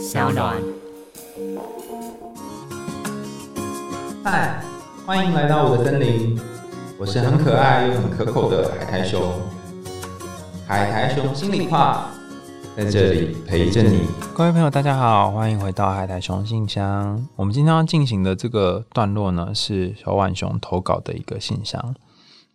小暖。嗨，欢迎来到我的森林，我是很可爱又很可口的海苔熊。海苔熊心里话，在这里陪着你。各位朋友，大家好，欢迎回到海苔熊信箱。我们今天要进行的这个段落呢，是小浣熊投稿的一个信箱。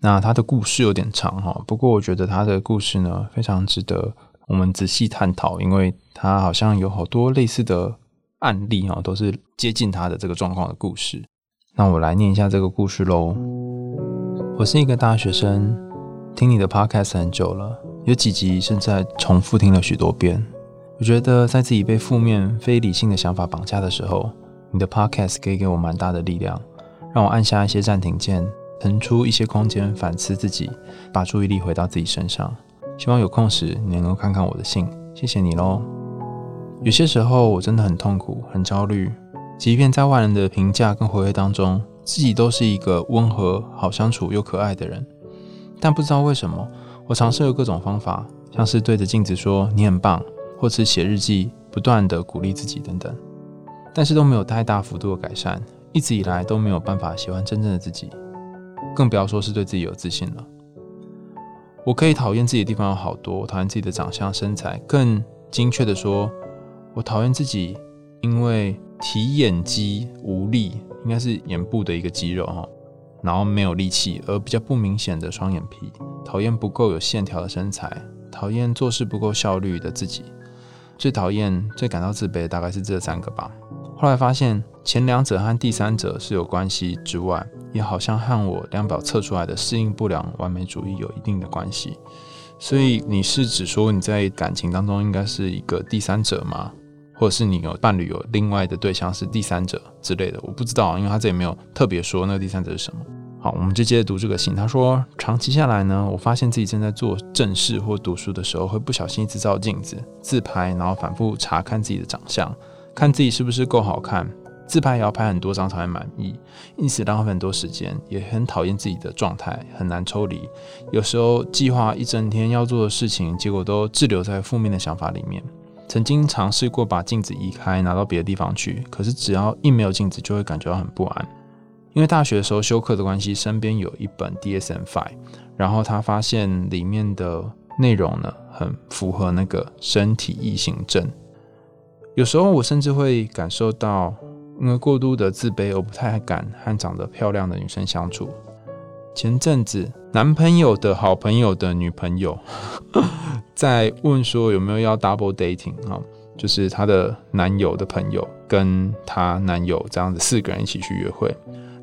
那他的故事有点长哈，不过我觉得他的故事呢，非常值得我们仔细探讨，因为他好像有好多类似的案例哈，都是接近他的这个状况的故事。那我来念一下这个故事喽。我是一个大学生，听你的 podcast 很久了，有几集甚至重复听了许多遍。我觉得在自己被负面、非理性的想法绑架的时候，你的 podcast 可以给我蛮大的力量，让我按下一些暂停键。腾出一些空间反思自己，把注意力回到自己身上。希望有空时你能够看看我的信，谢谢你喽。有些时候我真的很痛苦、很焦虑，即便在外人的评价跟回馈当中，自己都是一个温和、好相处又可爱的人。但不知道为什么，我尝试了各种方法，像是对着镜子说你很棒，或是写日记，不断的鼓励自己等等，但是都没有太大幅度的改善，一直以来都没有办法喜欢真正的自己。更不要说是对自己有自信了。我可以讨厌自己的地方有好多，讨厌自己的长相、身材。更精确的说，我讨厌自己因为提眼肌无力，应该是眼部的一个肌肉哈，然后没有力气，而比较不明显的双眼皮。讨厌不够有线条的身材，讨厌做事不够效率的自己。最讨厌、最感到自卑的大概是这三个吧。后来发现，前两者和第三者是有关系之外，也好像和我量表测出来的适应不良完美主义有一定的关系。所以你是指说你在感情当中应该是一个第三者吗？或者是你有伴侣有另外的对象是第三者之类的？我不知道，因为他这里没有特别说那个第三者是什么。好，我们就接着读这个信。他说，长期下来呢，我发现自己正在做正事或读书的时候，会不小心一直照镜子自拍，然后反复查看自己的长相。看自己是不是够好看，自拍也要拍很多张才会满意，因此浪费很多时间，也很讨厌自己的状态，很难抽离。有时候计划一整天要做的事情，结果都滞留在负面的想法里面。曾经尝试过把镜子移开，拿到别的地方去，可是只要一没有镜子，就会感觉到很不安。因为大学的时候修课的关系，身边有一本 DSM-5，然后他发现里面的内容呢，很符合那个身体异形症。有时候我甚至会感受到，因为过度的自卑而不太敢和长得漂亮的女生相处。前阵子，男朋友的好朋友的女朋友 在问说有没有要 double dating 啊，就是她的男友的朋友跟她男友这样子四个人一起去约会，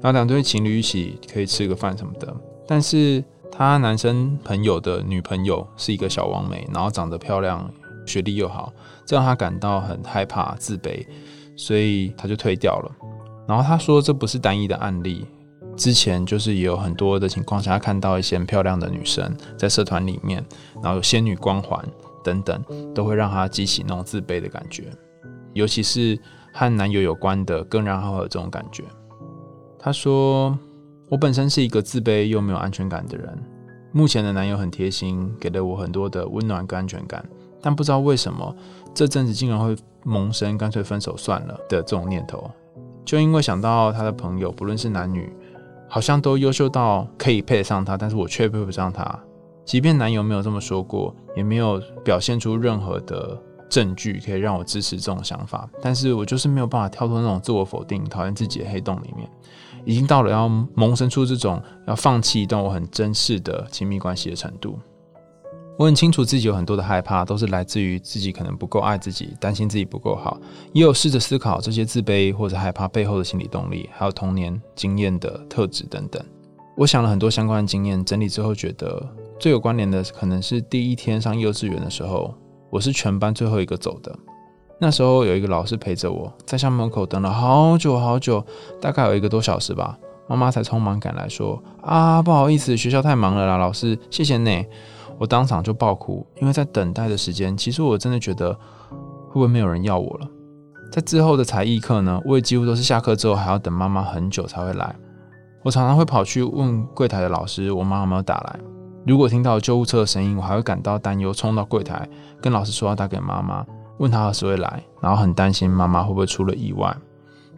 然后两对情侣一起可以吃个饭什么的。但是她男生朋友的女朋友是一个小王美，然后长得漂亮。学历又好，这让她感到很害怕、自卑，所以他就退掉了。然后他说，这不是单一的案例，之前就是也有很多的情况下，看到一些漂亮的女生在社团里面，然后有仙女光环等等，都会让他激起那种自卑的感觉。尤其是和男友有关的，更让他有这种感觉。他说：“我本身是一个自卑又没有安全感的人，目前的男友很贴心，给了我很多的温暖跟安全感。”但不知道为什么这阵子竟然会萌生干脆分手算了的这种念头，就因为想到他的朋友，不论是男女，好像都优秀到可以配得上他，但是我却配不上他。即便男友没有这么说过，也没有表现出任何的证据可以让我支持这种想法，但是我就是没有办法跳脱那种自我否定、讨厌自己的黑洞里面，已经到了要萌生出这种要放弃一段我很珍视的亲密关系的程度。我很清楚自己有很多的害怕，都是来自于自己可能不够爱自己，担心自己不够好，也有试着思考这些自卑或者害怕背后的心理动力，还有童年经验的特质等等。我想了很多相关的经验，整理之后觉得最有关联的可能是第一天上幼稚园的时候，我是全班最后一个走的。那时候有一个老师陪着我在校门口等了好久好久，大概有一个多小时吧，妈妈才匆忙赶来说：“啊，不好意思，学校太忙了啦，老师，谢谢你。”我当场就爆哭，因为在等待的时间，其实我真的觉得会不会没有人要我了。在之后的才艺课呢，我也几乎都是下课之后还要等妈妈很久才会来。我常常会跑去问柜台的老师，我妈有没有打来。如果听到救护车的声音，我还会感到担忧，冲到柜台跟老师说要打给妈妈。问他何时会来，然后很担心妈妈会不会出了意外。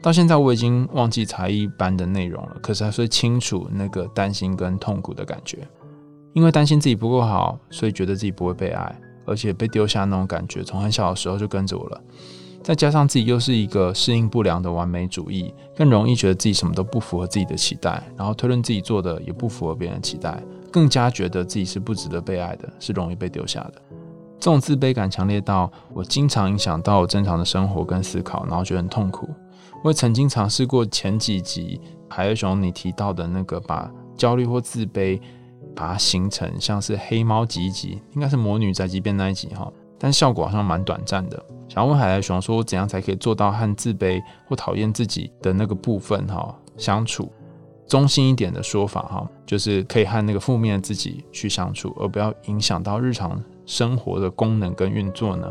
到现在我已经忘记才艺班的内容了，可是还是清楚那个担心跟痛苦的感觉。因为担心自己不够好，所以觉得自己不会被爱，而且被丢下那种感觉，从很小的时候就跟着我了。再加上自己又是一个适应不良的完美主义，更容易觉得自己什么都不符合自己的期待，然后推论自己做的也不符合别人的期待，更加觉得自己是不值得被爱的，是容易被丢下的。这种自卑感强烈到我经常影响到我正常的生活跟思考，然后觉得很痛苦。我也曾经尝试过前几集海尔熊你提到的那个把焦虑或自卑把它形成像是黑猫集集，应该是魔女宅急便那一集哈。但效果好像蛮短暂的。想要问海来熊说，怎样才可以做到和自卑或讨厌自己的那个部分哈相处？中心一点的说法哈，就是可以和那个负面的自己去相处，而不要影响到日常生活的功能跟运作呢？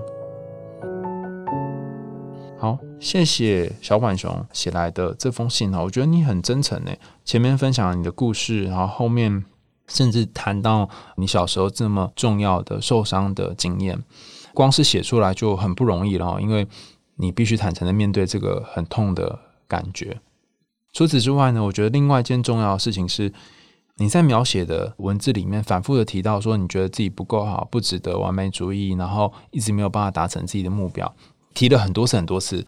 好，谢谢小浣熊写来的这封信哈，我觉得你很真诚诶。前面分享了你的故事，然后后面甚至谈到你小时候这么重要的受伤的经验。光是写出来就很不容易了，因为你必须坦诚的面对这个很痛的感觉。除此之外呢，我觉得另外一件重要的事情是，你在描写的文字里面反复的提到说，你觉得自己不够好，不值得完美主义，然后一直没有办法达成自己的目标，提了很多次很多次。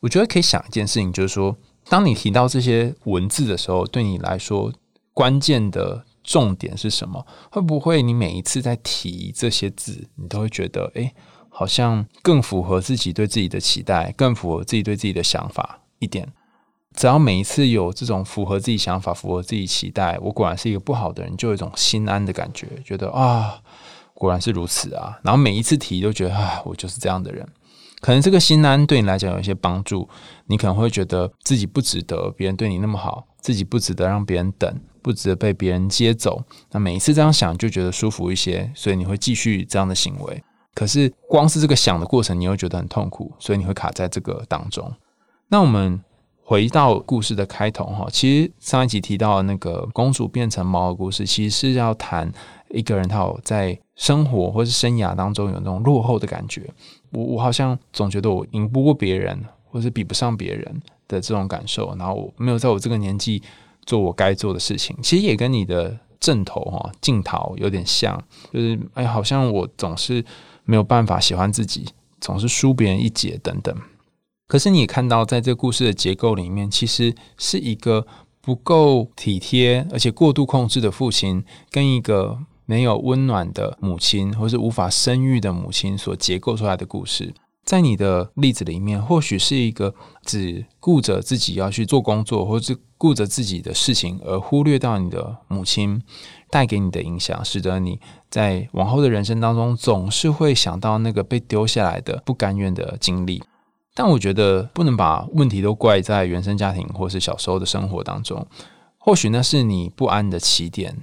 我觉得可以想一件事情，就是说，当你提到这些文字的时候，对你来说关键的。重点是什么？会不会你每一次在提这些字，你都会觉得，哎，好像更符合自己对自己的期待，更符合自己对自己的想法一点？只要每一次有这种符合自己想法、符合自己期待，我果然是一个不好的人，就有一种心安的感觉，觉得啊，果然是如此啊。然后每一次提都觉得，啊，我就是这样的人。可能这个心安对你来讲有一些帮助，你可能会觉得自己不值得别人对你那么好，自己不值得让别人等。不值得被别人接走，那每一次这样想就觉得舒服一些，所以你会继续这样的行为。可是光是这个想的过程，你又觉得很痛苦，所以你会卡在这个当中。那我们回到故事的开头哈，其实上一集提到那个公主变成猫的故事，其实是要谈一个人他有在生活或是生涯当中有那种落后的感觉。我我好像总觉得我赢不过别人，或是比不上别人的这种感受，然后我没有在我这个年纪。做我该做的事情，其实也跟你的正头哈镜头有点像，就是哎，好像我总是没有办法喜欢自己，总是输别人一截等等。可是你也看到，在这个故事的结构里面，其实是一个不够体贴而且过度控制的父亲，跟一个没有温暖的母亲，或是无法生育的母亲所结构出来的故事。在你的例子里面，或许是一个只顾着自己要去做工作，或是顾着自己的事情，而忽略到你的母亲带给你的影响，使得你在往后的人生当中总是会想到那个被丢下来的不甘愿的经历。但我觉得不能把问题都怪在原生家庭或是小时候的生活当中，或许那是你不安的起点。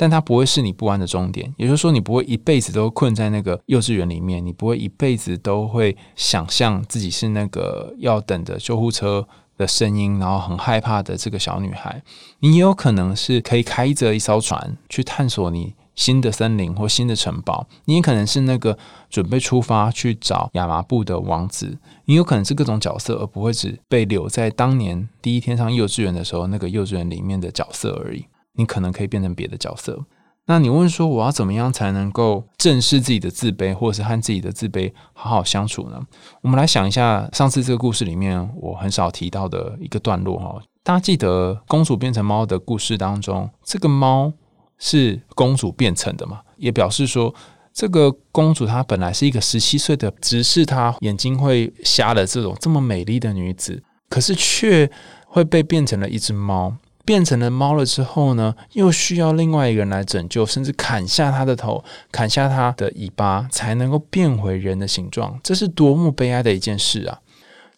但它不会是你不安的终点，也就是说，你不会一辈子都困在那个幼稚园里面，你不会一辈子都会想象自己是那个要等着救护车的声音，然后很害怕的这个小女孩。你也有可能是可以开着一艘船去探索你新的森林或新的城堡，你也可能是那个准备出发去找亚麻布的王子。你有可能是各种角色，而不会只被留在当年第一天上幼稚园的时候那个幼稚园里面的角色而已。你可能可以变成别的角色。那你问说，我要怎么样才能够正视自己的自卑，或者是和自己的自卑好好相处呢？我们来想一下，上次这个故事里面我很少提到的一个段落哈。大家记得公主变成猫的故事当中，这个猫是公主变成的嘛？也表示说，这个公主她本来是一个十七岁的，只是她眼睛会瞎的这种这么美丽的女子，可是却会被变成了一只猫。变成了猫了之后呢，又需要另外一个人来拯救，甚至砍下它的头，砍下它的尾巴，才能够变回人的形状。这是多么悲哀的一件事啊！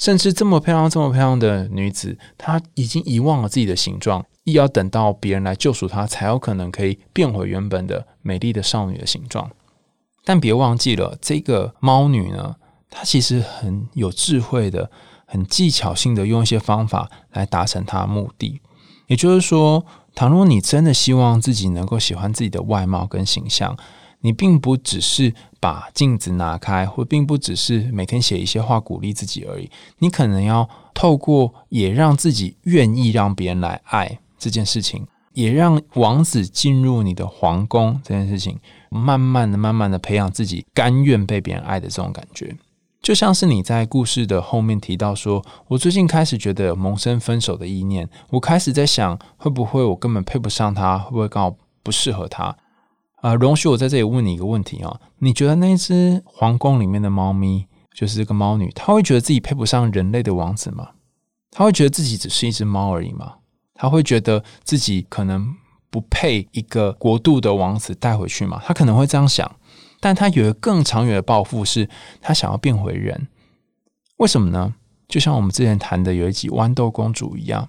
甚至这么漂亮、这么漂亮的女子，她已经遗忘了自己的形状，亦要等到别人来救赎她，才有可能可以变回原本的美丽的少女的形状。但别忘记了，这个猫女呢，她其实很有智慧的，很技巧性的用一些方法来达成她的目的。也就是说，倘若你真的希望自己能够喜欢自己的外貌跟形象，你并不只是把镜子拿开，或并不只是每天写一些话鼓励自己而已。你可能要透过也让自己愿意让别人来爱这件事情，也让王子进入你的皇宫这件事情，慢慢的、慢慢的培养自己甘愿被别人爱的这种感觉。就像是你在故事的后面提到说，我最近开始觉得萌生分手的意念，我开始在想，会不会我根本配不上他，会不会刚好不适合他？啊，容许我在这里问你一个问题啊，你觉得那只皇宫里面的猫咪，就是这个猫女，她会觉得自己配不上人类的王子吗？她会觉得自己只是一只猫而已吗？她会觉得自己可能不配一个国度的王子带回去吗？她可能会这样想。但他有一个更长远的抱负，是他想要变回人。为什么呢？就像我们之前谈的有一集《豌豆公主》一样，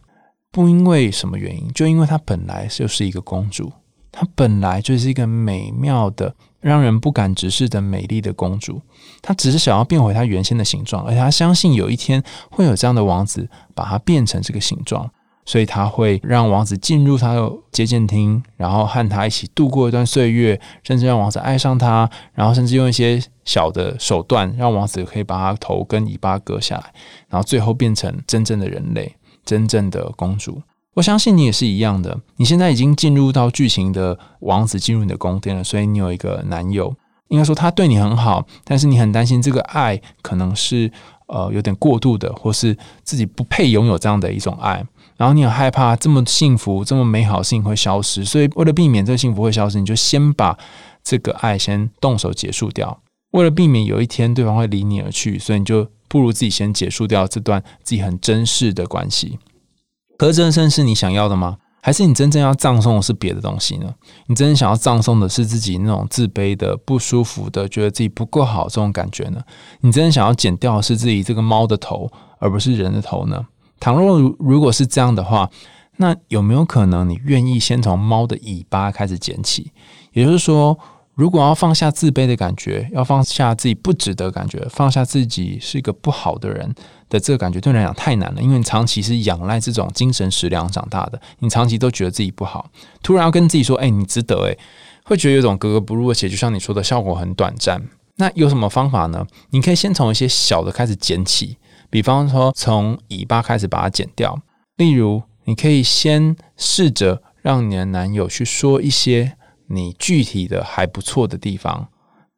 不因为什么原因，就因为她本来就是一个公主，她本来就是一个美妙的、让人不敢直视的美丽的公主。她只是想要变回她原先的形状，而且她相信有一天会有这样的王子把她变成这个形状。所以他会让王子进入他的接见厅，然后和他一起度过一段岁月，甚至让王子爱上他，然后甚至用一些小的手段，让王子可以把他头跟尾巴割下来，然后最后变成真正的人类，真正的公主。我相信你也是一样的。你现在已经进入到剧情的王子进入你的宫殿了，所以你有一个男友，应该说他对你很好，但是你很担心这个爱可能是呃有点过度的，或是自己不配拥有这样的一种爱。然后你很害怕这么幸福、这么美好的事情会消失，所以为了避免这个幸福会消失，你就先把这个爱先动手结束掉。为了避免有一天对方会离你而去，所以你就不如自己先结束掉这段自己很珍视的关系。可真正是你想要的吗？还是你真正要葬送的是别的东西呢？你真正想要葬送的是自己那种自卑的、不舒服的、觉得自己不够好这种感觉呢？你真正想要剪掉的是自己这个猫的头，而不是人的头呢？倘若如果是这样的话，那有没有可能你愿意先从猫的尾巴开始捡起？也就是说，如果要放下自卑的感觉，要放下自己不值得感觉，放下自己是一个不好的人的这个感觉，对你来讲太难了，因为你长期是仰赖这种精神食粮长大的，你长期都觉得自己不好，突然要跟自己说：“哎，你值得。”哎，会觉得有种格格不入，而且就像你说的，效果很短暂。那有什么方法呢？你可以先从一些小的开始捡起。比方说，从尾巴开始把它剪掉。例如，你可以先试着让你的男友去说一些你具体的还不错的地方。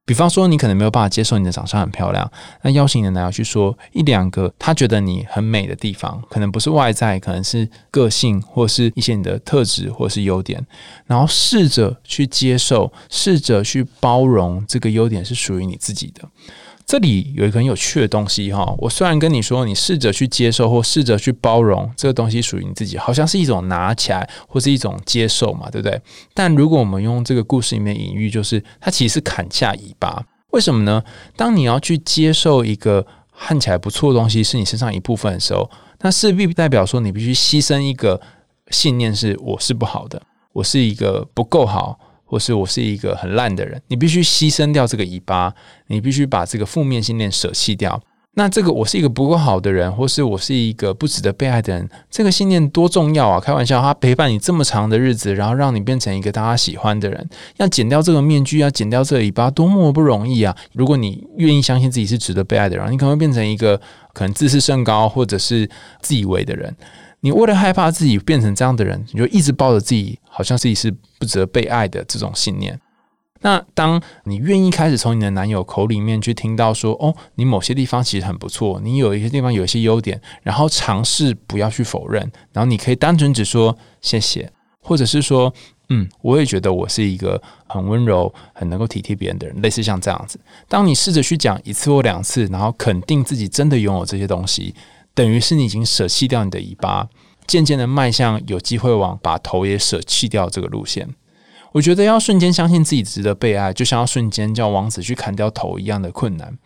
比方说，你可能没有办法接受你的长相很漂亮，那邀请你的男友去说一两个他觉得你很美的地方，可能不是外在，可能是个性，或是一些你的特质，或是优点。然后试着去接受，试着去包容这个优点是属于你自己的。这里有一个很有趣的东西哈，我虽然跟你说，你试着去接受或试着去包容这个东西属于你自己，好像是一种拿起来或是一种接受嘛，对不对？但如果我们用这个故事里面隐喻，就是它其实是砍下尾巴，为什么呢？当你要去接受一个看起来不错的东西是你身上一部分的时候，那势必代表说你必须牺牲一个信念，是我是不好的，我是一个不够好。或是我是一个很烂的人，你必须牺牲掉这个尾巴，你必须把这个负面信念舍弃掉。那这个我是一个不够好的人，或是我是一个不值得被爱的人，这个信念多重要啊！开玩笑，他陪伴你这么长的日子，然后让你变成一个大家喜欢的人，要剪掉这个面具，要剪掉这个尾巴，多么不容易啊！如果你愿意相信自己是值得被爱的人，你可能会变成一个可能自视甚高或者是自以为的人。你为了害怕自己变成这样的人，你就一直抱着自己好像自己是不值得被爱的这种信念。那当你愿意开始从你的男友口里面去听到说，哦，你某些地方其实很不错，你有一些地方有一些优点，然后尝试不要去否认，然后你可以单纯只说谢谢，或者是说，嗯，我也觉得我是一个很温柔、很能够体贴别人的人，类似像这样子。当你试着去讲一次或两次，然后肯定自己真的拥有这些东西。等于是你已经舍弃掉你的尾巴，渐渐的迈向有机会往把头也舍弃掉这个路线。我觉得要瞬间相信自己值得被爱，就像要瞬间叫王子去砍掉头一样的困难。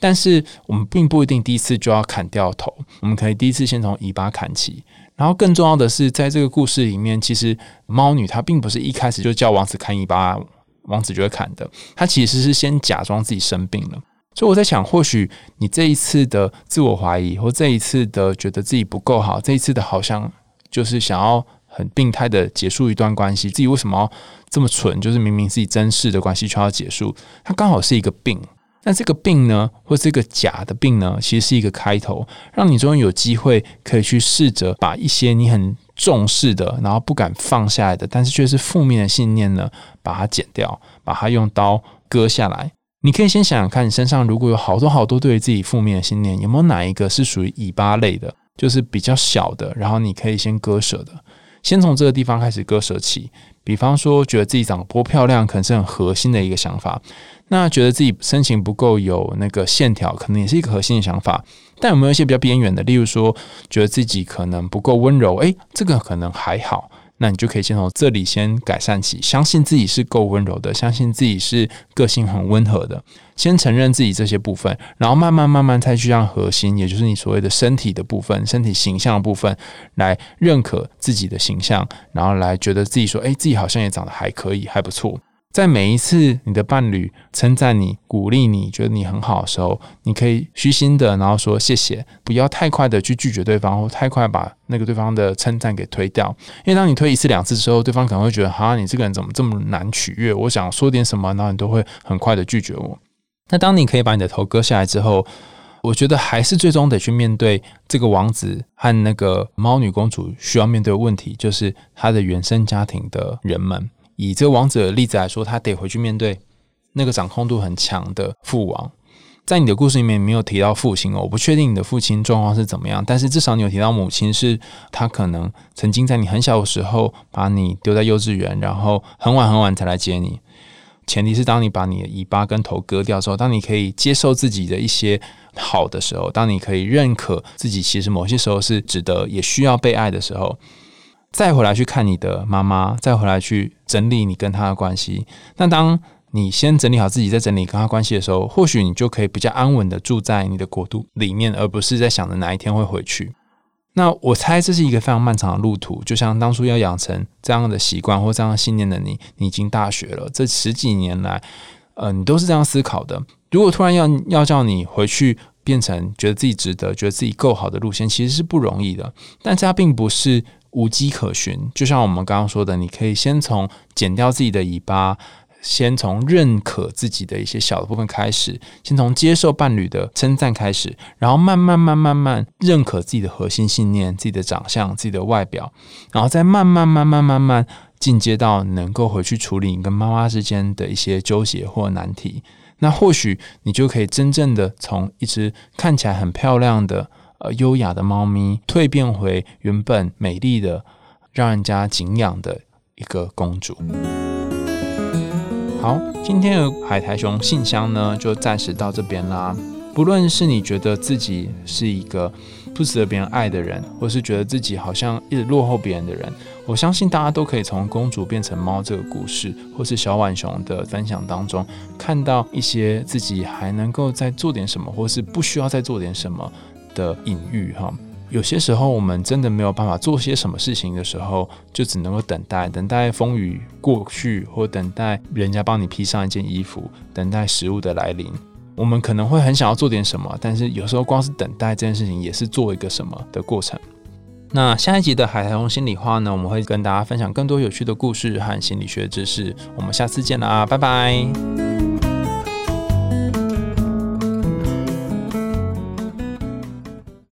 但是我们并不一定第一次就要砍掉头，我们可以第一次先从尾巴砍起。然后更重要的是，在这个故事里面，其实猫女她并不是一开始就叫王子砍尾巴，王子就会砍的。她其实是先假装自己生病了。所以我在想，或许你这一次的自我怀疑，或这一次的觉得自己不够好，这一次的好像就是想要很病态的结束一段关系，自己为什么要这么蠢？就是明明自己真实的关系却要结束，它刚好是一个病。那这个病呢，或这个假的病呢，其实是一个开头，让你终于有机会可以去试着把一些你很重视的，然后不敢放下来的，但是却是负面的信念呢，把它剪掉，把它用刀割下来。你可以先想想看，你身上如果有好多好多对于自己负面的信念，有没有哪一个是属于尾巴类的，就是比较小的，然后你可以先割舍的，先从这个地方开始割舍起。比方说，觉得自己长得不漂亮，可能是很核心的一个想法。那觉得自己身形不够有那个线条，可能也是一个核心的想法。但有没有一些比较边缘的？例如说，觉得自己可能不够温柔，诶，这个可能还好。那你就可以先从这里先改善起，相信自己是够温柔的，相信自己是个性很温和的，先承认自己这些部分，然后慢慢慢慢再去让核心，也就是你所谓的身体的部分、身体形象部分，来认可自己的形象，然后来觉得自己说，哎，自己好像也长得还可以，还不错。在每一次你的伴侣称赞你、鼓励你、觉得你很好的时候，你可以虚心的，然后说谢谢，不要太快的去拒绝对方，或太快把那个对方的称赞给推掉。因为当你推一次、两次之后，对方可能会觉得，哈，你这个人怎么这么难取悦？我想说点什么，然后你都会很快的拒绝我。那当你可以把你的头割下来之后，我觉得还是最终得去面对这个王子和那个猫女公主需要面对的问题，就是他的原生家庭的人们。以这个王者的例子来说，他得回去面对那个掌控度很强的父王。在你的故事里面没有提到父亲哦，我不确定你的父亲状况是怎么样，但是至少你有提到母亲，是他可能曾经在你很小的时候把你丢在幼稚园，然后很晚很晚才来接你。前提是当你把你的尾巴跟头割掉之后，当你可以接受自己的一些好的时候，当你可以认可自己其实某些时候是值得也需要被爱的时候。再回来去看你的妈妈，再回来去整理你跟她的关系。那当你先整理好自己，再整理跟她关系的时候，或许你就可以比较安稳的住在你的国度里面，而不是在想着哪一天会回去。那我猜这是一个非常漫长的路途。就像当初要养成这样的习惯或这样的信念的你，你已经大学了，这十几年来，呃，你都是这样思考的。如果突然要要叫你回去变成觉得自己值得、觉得自己够好的路线，其实是不容易的。但是它并不是。无迹可寻，就像我们刚刚说的，你可以先从剪掉自己的尾巴，先从认可自己的一些小的部分开始，先从接受伴侣的称赞开始，然后慢慢慢慢慢认可自己的核心信念、自己的长相、自己的外表，然后再慢慢慢慢慢慢进阶到能够回去处理你跟妈妈之间的一些纠结或难题。那或许你就可以真正的从一只看起来很漂亮的。呃，优雅的猫咪蜕变回原本美丽的、让人家敬仰的一个公主。好，今天的海苔熊信箱呢，就暂时到这边啦。不论是你觉得自己是一个不值得别人爱的人，或是觉得自己好像一直落后别人的人，我相信大家都可以从公主变成猫这个故事，或是小浣熊的分享当中，看到一些自己还能够再做点什么，或是不需要再做点什么。的隐喻哈，有些时候我们真的没有办法做些什么事情的时候，就只能够等待，等待风雨过去，或等待人家帮你披上一件衣服，等待食物的来临。我们可能会很想要做点什么，但是有时候光是等待这件事情，也是做一个什么的过程。那下一集的海苔熊心里话呢，我们会跟大家分享更多有趣的故事和心理学知识。我们下次见啦，拜拜。